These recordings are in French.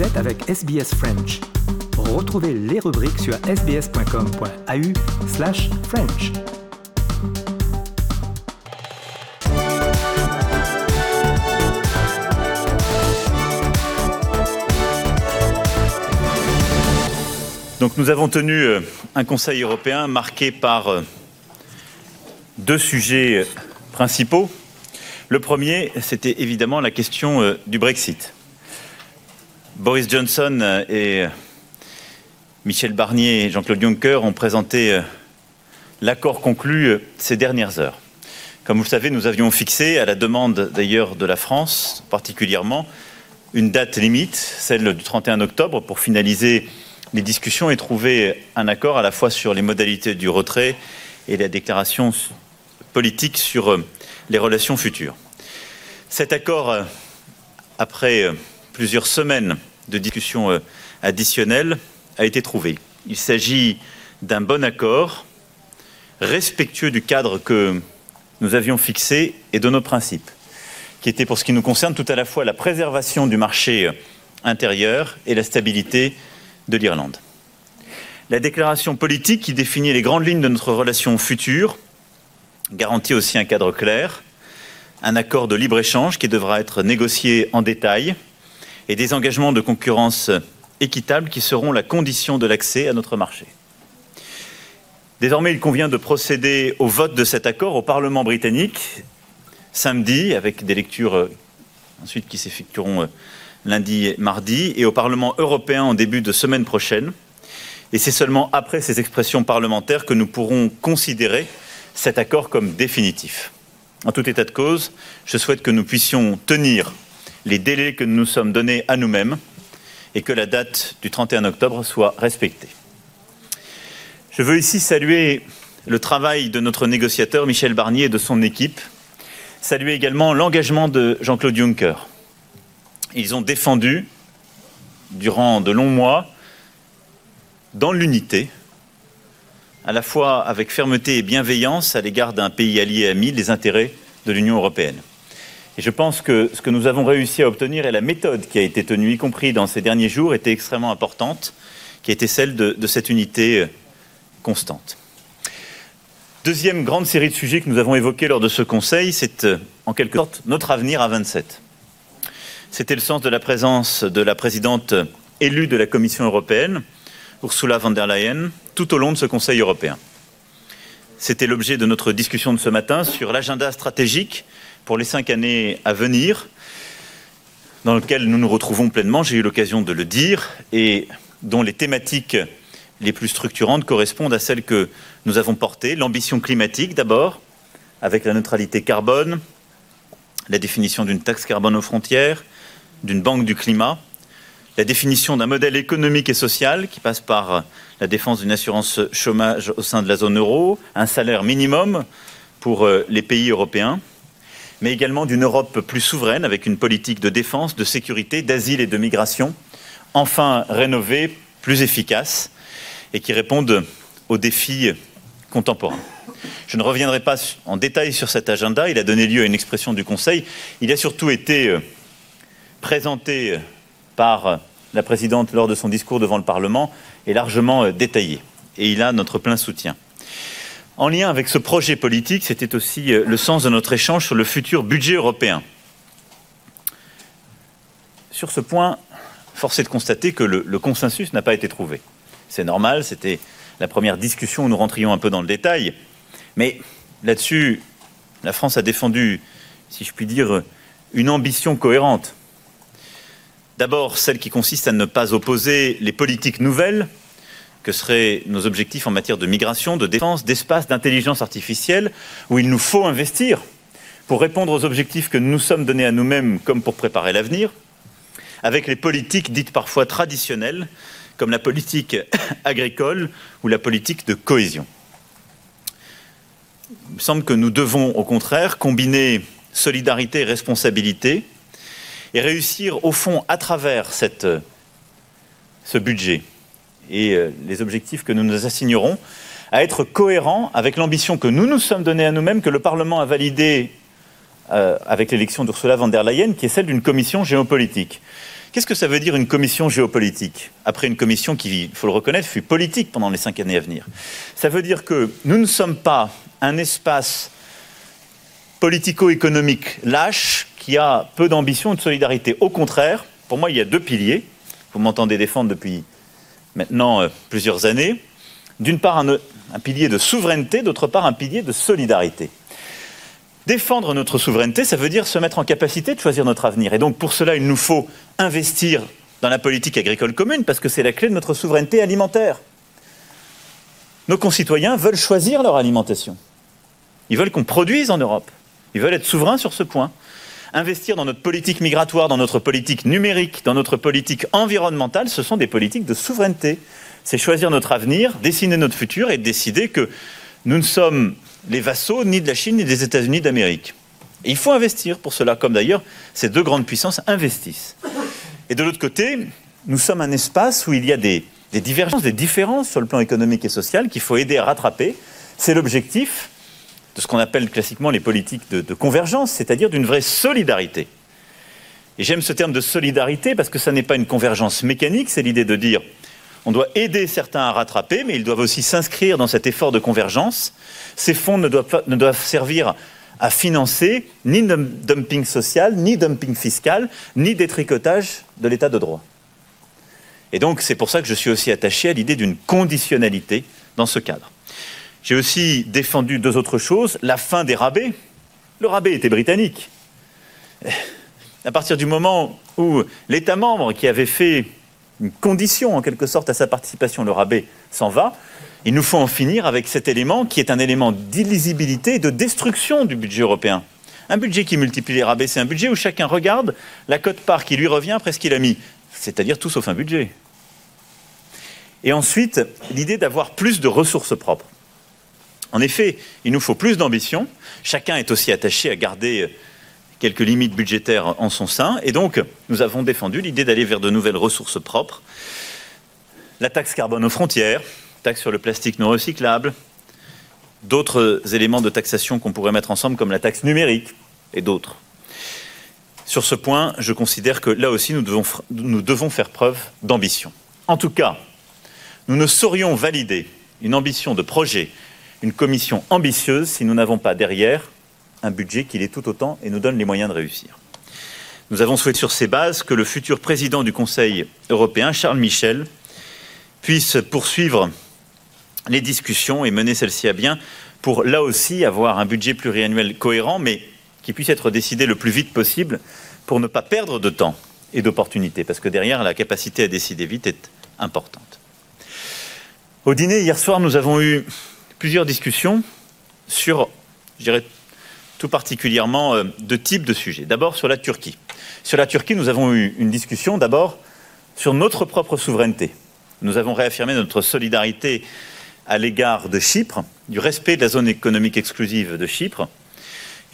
Êtes avec SBS French. Retrouvez les rubriques sur sbs.com.au slash French. Donc nous avons tenu euh, un Conseil européen marqué par euh, deux sujets euh, principaux. Le premier, c'était évidemment la question du Brexit. Boris Johnson et Michel Barnier et Jean-Claude Juncker ont présenté l'accord conclu ces dernières heures. Comme vous le savez, nous avions fixé, à la demande d'ailleurs de la France particulièrement, une date limite, celle du 31 octobre, pour finaliser les discussions et trouver un accord à la fois sur les modalités du retrait et la déclaration politique sur euh, les relations futures. Cet accord, euh, après euh, plusieurs semaines de discussions additionnelles, a été trouvé. Il s'agit d'un bon accord, respectueux du cadre que nous avions fixé et de nos principes, qui était pour ce qui nous concerne tout à la fois la préservation du marché intérieur et la stabilité de l'Irlande. La déclaration politique qui définit les grandes lignes de notre relation future garantit aussi un cadre clair, un accord de libre-échange qui devra être négocié en détail et des engagements de concurrence équitable qui seront la condition de l'accès à notre marché. Désormais, il convient de procéder au vote de cet accord au Parlement britannique samedi, avec des lectures euh, ensuite qui s'effectueront euh, lundi et mardi, et au Parlement européen en début de semaine prochaine. Et c'est seulement après ces expressions parlementaires que nous pourrons considérer cet accord comme définitif. En tout état de cause, je souhaite que nous puissions tenir les délais que nous nous sommes donnés à nous-mêmes et que la date du 31 octobre soit respectée. Je veux ici saluer le travail de notre négociateur Michel Barnier et de son équipe, saluer également l'engagement de Jean-Claude Juncker. Ils ont défendu, durant de longs mois, dans l'unité, à la fois avec fermeté et bienveillance à l'égard d'un pays allié et ami, les intérêts de l'Union européenne. Et je pense que ce que nous avons réussi à obtenir et la méthode qui a été tenue, y compris dans ces derniers jours, était extrêmement importante, qui était celle de, de cette unité constante. Deuxième grande série de sujets que nous avons évoqués lors de ce Conseil, c'est euh, en quelque sorte notre avenir à 27. C'était le sens de la présence de la présidente élue de la Commission européenne, Ursula von der Leyen, tout au long de ce Conseil européen. C'était l'objet de notre discussion de ce matin sur l'agenda stratégique pour les cinq années à venir, dans lequel nous nous retrouvons pleinement, j'ai eu l'occasion de le dire, et dont les thématiques les plus structurantes correspondent à celles que nous avons portées. L'ambition climatique d'abord, avec la neutralité carbone, la définition d'une taxe carbone aux frontières, d'une banque du climat, la définition d'un modèle économique et social qui passe par la défense d'une assurance chômage au sein de la zone euro, un salaire minimum pour euh, les pays européens, mais également d'une Europe plus souveraine avec une politique de défense, de sécurité, d'asile et de migration, enfin rénovée, plus efficace et qui réponde aux défis contemporains. Je ne reviendrai pas en détail sur cet agenda, il a donné lieu à une expression du Conseil, il a surtout été euh, présenté par la présidente lors de son discours devant le Parlement et largement euh, détaillé. Et il a notre plein soutien. En lien avec ce projet politique, c'était aussi euh, le sens de notre échange sur le futur budget européen. Sur ce point, force est de constater que le, le consensus n'a pas été trouvé. C'est normal, c'était la première discussion où nous rentrions un peu dans le détail. Mais là-dessus, la France a défendu, si je puis dire, une ambition cohérente D'abord, celle qui consiste à ne pas opposer les politiques nouvelles, que seraient nos objectifs en matière de migration, de défense, d'espace, d'intelligence artificielle, où il nous faut investir pour répondre aux objectifs que nous nous sommes donnés à nous-mêmes comme pour préparer l'avenir, avec les politiques dites parfois traditionnelles, comme la politique agricole ou la politique de cohésion. Il me semble que nous devons, au contraire, combiner solidarité et responsabilité, et réussir au fond à travers ce budget et euh, les objectifs que nous nous assignerons à être cohérents avec l'ambition que nous nous sommes donnée à nous-mêmes, que le Parlement a validée euh, avec l'élection d'Ursula von der Leyen, qui est celle d'une commission géopolitique, Qu'est-ce que ça veut dire une commission géopolitique Après une commission qui, il faut le reconnaître, fut politique pendant les cinq années à venir? Ça veut dire que nous ne sommes pas un espace politico-économique lâche qui a peu d'ambition et de solidarité. Au contraire, pour moi, il y a deux piliers. Vous m'entendez défendre depuis maintenant euh, plusieurs années. D'une part, un, un pilier de souveraineté, d'autre part, un pilier de solidarité. Défendre notre souveraineté, ça veut dire se mettre en capacité de choisir notre avenir. Et donc pour cela, il nous faut investir dans la politique agricole commune, parce que c'est la clé de notre souveraineté alimentaire. Nos concitoyens veulent choisir leur alimentation. Ils veulent qu'on produise en Europe. Ils veulent être souverains sur ce point. Investir dans notre politique migratoire, dans notre politique numérique, dans notre politique environnementale, ce sont des politiques de souveraineté. C'est choisir notre avenir, dessiner notre futur et décider que nous ne sommes les vassaux ni de la Chine ni des États-Unis d'Amérique. il faut investir pour cela, comme d'ailleurs ces deux grandes puissances investissent. Et de l'autre côté, nous sommes un espace où il y a des, divergences, des différences sur le plan économique et social qu'il faut aider à rattraper. C'est l'objectif ce qu'on appelle classiquement les politiques de, de convergence, c'est-à-dire d'une vraie solidarité. Et j'aime ce terme de solidarité parce que ça n'est pas une convergence mécanique, c'est l'idée de dire on doit aider certains à rattraper, mais ils doivent aussi s'inscrire dans cet effort de convergence. Ces fonds ne doivent, ne doivent servir à financer ni dumping social, ni dumping fiscal, ni détricotage de l'état de droit. Et donc c'est pour ça que je suis aussi attaché à l'idée d'une conditionnalité dans ce cadre. J'ai aussi défendu deux autres choses. La fin des rabais. Le rabais était britannique. À partir du moment où l'État membre qui avait fait une condition en quelque sorte à sa participation, le rabais s'en va, il nous faut en finir avec cet élément qui est un élément d'illisibilité et de destruction du budget européen. Un budget qui multiplie les rabais, c'est un budget où chacun regarde la cote-part qui lui revient après ce qu'il a mis, c'est-à-dire tout sauf un budget. Et ensuite, l'idée d'avoir plus de ressources propres. En effet, il nous faut plus d'ambition. Chacun est aussi attaché à garder quelques limites budgétaires en son sein. Et donc, nous avons défendu l'idée d'aller vers de nouvelles ressources propres. La taxe carbone aux frontières, taxe sur le plastique non recyclable, d'autres éléments de taxation qu'on pourrait mettre ensemble, comme la taxe numérique et d'autres. Sur ce point, je considère que là aussi, nous devons faire preuve d'ambition. En tout cas, nous ne saurions valider une ambition de projet, une commission ambitieuse, si nous n'avons pas derrière un budget qui l'est tout autant et nous donne les moyens de réussir. Nous avons souhaité sur ces bases que le futur président du Conseil européen, Charles Michel, puisse poursuivre les discussions et mener celles-ci à bien pour là aussi avoir un budget pluriannuel cohérent, mais qui puisse être décidé le plus vite possible pour ne pas perdre de temps et d'opportunités, parce que derrière, la capacité à décider vite est importante. Au dîner, hier soir, nous avons eu plusieurs discussions sur, je dirais, tout particulièrement euh, deux types de sujets. D'abord sur la Turquie. Sur la Turquie, nous avons eu une discussion d'abord sur notre propre souveraineté. Nous avons réaffirmé notre solidarité à l'égard de Chypre, du respect de la zone économique exclusive de Chypre,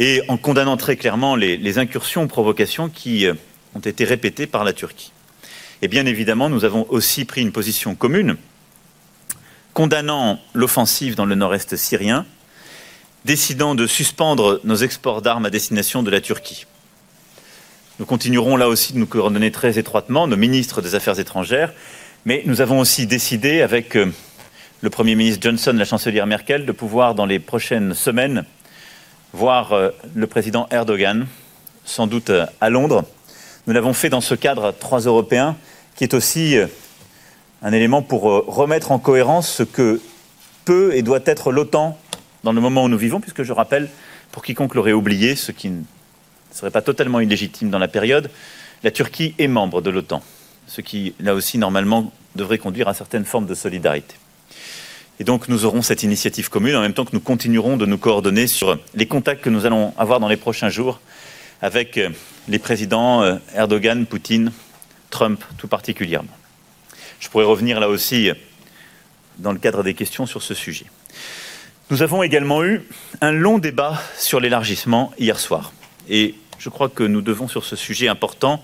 et en condamnant très clairement les, les incursions ou provocations qui euh, ont été répétées par la Turquie. Et bien évidemment, nous avons aussi pris une position commune condamnant l'offensive dans le nord-est syrien décidant de suspendre nos exports d'armes à destination de la Turquie. Nous continuerons là aussi de nous coordonner très étroitement, nos ministres des Affaires étrangères, mais nous avons aussi décidé avec euh, le Premier ministre Johnson, la chancelière Merkel, de pouvoir dans les prochaines semaines voir euh, le président Erdogan, sans doute euh, à Londres. Nous l'avons fait dans ce cadre trois Européens, qui est aussi un élément pour remettre en cohérence ce que peut et doit être l'OTAN dans le moment où nous vivons, puisque je rappelle, pour quiconque l'aurait oublié, ce qui ne serait pas totalement illégitime dans la période, la Turquie est membre de l'OTAN, ce qui, là aussi, normalement, devrait conduire à certaines formes de solidarité. Et donc nous aurons cette initiative commune en même temps que nous continuerons de nous coordonner sur les contacts que nous allons avoir dans les prochains jours avec euh, les présidents euh, Erdogan, Poutine, Trump tout particulièrement. Je pourrais revenir là aussi dans le cadre des questions sur ce sujet. Nous avons également eu un long débat sur l'élargissement hier soir. Et je crois que nous devons, sur ce sujet important,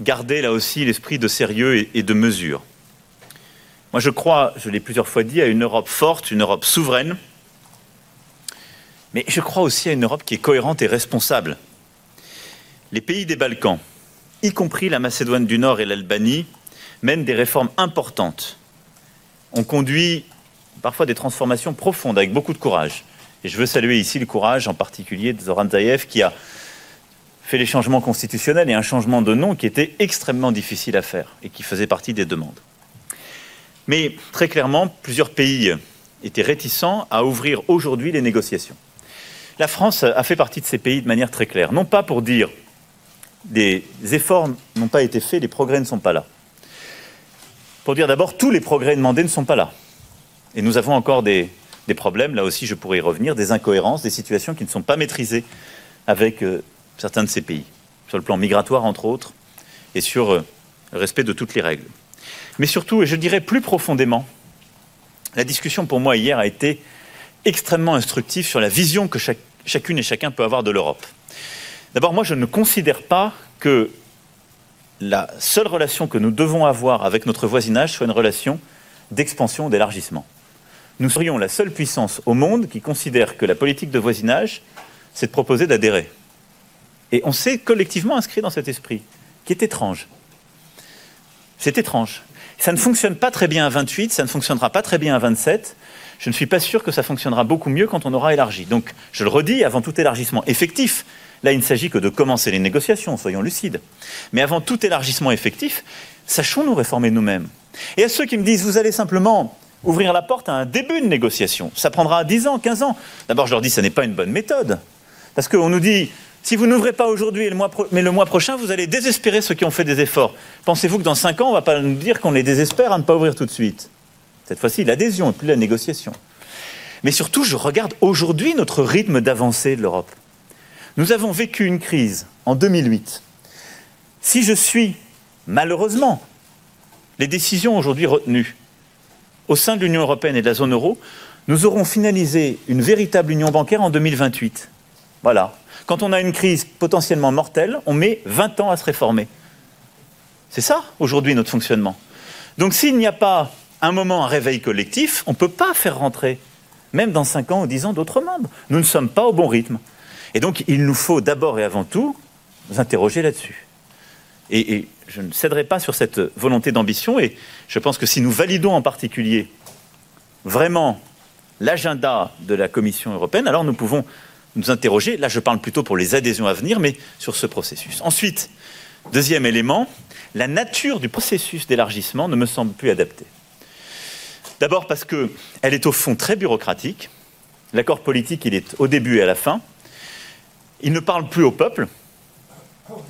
garder là aussi l'esprit de sérieux et de mesure. Moi, je crois, je l'ai plusieurs fois dit, à une Europe forte, une Europe souveraine, mais je crois aussi à une Europe qui est cohérente et responsable. Les pays des Balkans y compris la Macédoine du Nord et l'Albanie, mènent des réformes importantes. On conduit parfois des transformations profondes avec beaucoup de courage. Et je veux saluer ici le courage en particulier de Zoran Zaev qui a fait les changements constitutionnels et un changement de nom qui était extrêmement difficile à faire et qui faisait partie des demandes. Mais très clairement, plusieurs pays étaient réticents à ouvrir aujourd'hui les négociations. La France a fait partie de ces pays de manière très claire, non pas pour dire des efforts n'ont pas été faits, les progrès ne sont pas là. Pour dire d'abord, tous les progrès demandés ne sont pas là. Et nous avons encore des, problèmes, là aussi je pourrais y revenir, des incohérences, des situations qui ne sont pas maîtrisées avec euh, certains de ces pays, sur le plan migratoire entre autres, et sur euh, le respect de toutes les règles. Mais surtout, et je dirais plus profondément, la discussion pour moi hier a été extrêmement instructive sur la vision que chacune et chacun peut avoir de l'Europe. D'abord, moi je ne considère pas que la seule relation que nous devons avoir avec notre voisinage soit une relation d'expansion, d'élargissement nous serions la seule puissance au monde qui considère que la politique de voisinage, c'est de proposer d'adhérer. Et on s'est collectivement inscrit dans cet esprit, qui est étrange. C'est étrange. Ça ne fonctionne pas très bien à 28, ça ne fonctionnera pas très bien à 27. Je ne suis pas sûr que ça fonctionnera beaucoup mieux quand on aura élargi. Donc, je le redis, avant tout élargissement effectif, là, il ne s'agit que de commencer les négociations, soyons lucides. Mais avant tout élargissement effectif, sachons nous réformer nous-mêmes. Et à ceux qui me disent, vous allez simplement ouvrir la porte à un début de négociation. Ça prendra 10 ans, 15 ans. D'abord, je leur dis ce n'est pas une bonne méthode. Parce qu'on nous dit, si vous n'ouvrez pas aujourd'hui, mais le mois prochain, vous allez désespérer ceux qui ont fait des efforts. Pensez-vous que dans 5 ans, on ne va pas nous dire qu'on les désespère à ne pas ouvrir tout de suite? Cette fois-ci, l'adhésion et plus la négociation. Mais surtout, je regarde aujourd'hui notre rythme d'avancée de l'Europe. Nous avons vécu une crise en 2008. Si je suis, malheureusement, les décisions aujourd'hui retenues, au sein de l'Union européenne et de la zone euro, nous aurons finalisé une véritable union bancaire en 2028. Voilà. Quand on a une crise potentiellement mortelle, on met 20 ans à se réformer. C'est ça, aujourd'hui, notre fonctionnement. Donc s'il n'y a pas un moment, un réveil collectif, on ne peut pas faire rentrer, même dans 5 ans ou 10 ans, d'autres membres. Nous ne sommes pas au bon rythme. Et donc il nous faut d'abord et avant tout nous interroger là-dessus. Et, je ne céderai pas sur cette volonté d'ambition. Et je pense que si nous validons en particulier vraiment l'agenda de la Commission européenne, alors nous pouvons nous interroger, là je parle plutôt pour les adhésions à venir, mais sur ce processus. Ensuite, deuxième élément, la nature du processus d'élargissement ne me semble plus adaptée. D'abord parce qu'elle est au fond très bureaucratique. L'accord politique, il est au début et à la fin. Il ne parle plus au peuple.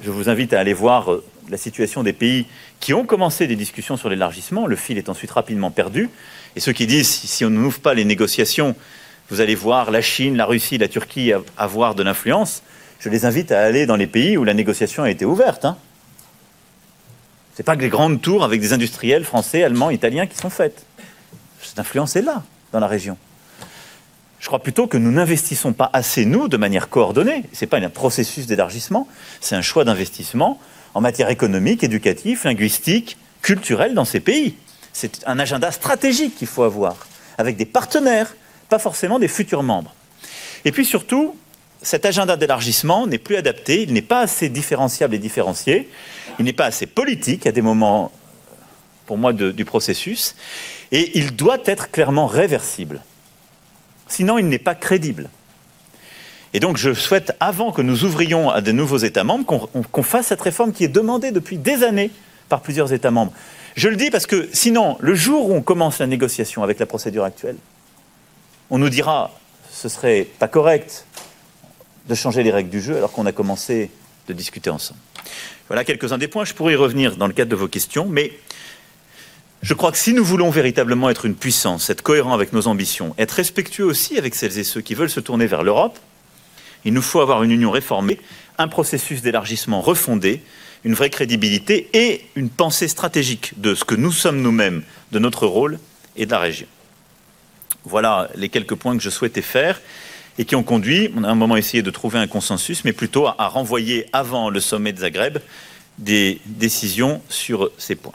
Je vous invite à aller voir euh, la situation des pays qui ont commencé des discussions sur l'élargissement. Le fil est ensuite rapidement perdu. Et ceux qui disent si on n'ouvre pas les négociations, vous allez voir la Chine, la Russie, la Turquie avoir de l'influence, je les invite à aller dans les pays où la négociation a été ouverte. Hein. Ce n'est pas que les grandes tours avec des industriels français, allemands, italiens qui sont faites. Cette influence est là, dans la région. Je crois plutôt que nous n'investissons pas assez, nous, de manière coordonnée. Ce n'est pas un processus d'élargissement, c'est un choix d'investissement en matière économique, éducative, linguistique, culturelle dans ces pays. C'est un agenda stratégique qu'il faut avoir, avec des partenaires, pas forcément des futurs membres. Et puis surtout, cet agenda d'élargissement n'est plus adapté, il n'est pas assez différenciable et différencié, il n'est pas assez politique à des moments, pour moi, du processus, et il doit être clairement réversible. Sinon, il n'est pas crédible. Et donc je souhaite, avant que nous ouvrions à de nouveaux États membres, qu'on fasse cette réforme qui est demandée depuis des années par plusieurs États membres. Je le dis parce que sinon, le jour où on commence la négociation avec la procédure actuelle, on nous dira ce serait pas correct de changer les règles du jeu alors qu'on a commencé de discuter ensemble. Voilà quelques-uns des points. Je pourrais y revenir dans le cadre de vos questions, mais je crois que si nous voulons véritablement être une puissance, être cohérent avec nos ambitions, être respectueux aussi avec celles et ceux qui veulent se tourner vers l'Europe, il nous faut avoir une union réformée, un processus d'élargissement refondé, une vraie crédibilité et une pensée stratégique de ce que nous sommes nous-mêmes, de notre rôle et de la région. Voilà les quelques points que je souhaitais faire et qui ont conduit, on a un moment essayé de trouver un consensus, mais plutôt à, renvoyer avant le sommet de Zagreb des décisions sur ces points.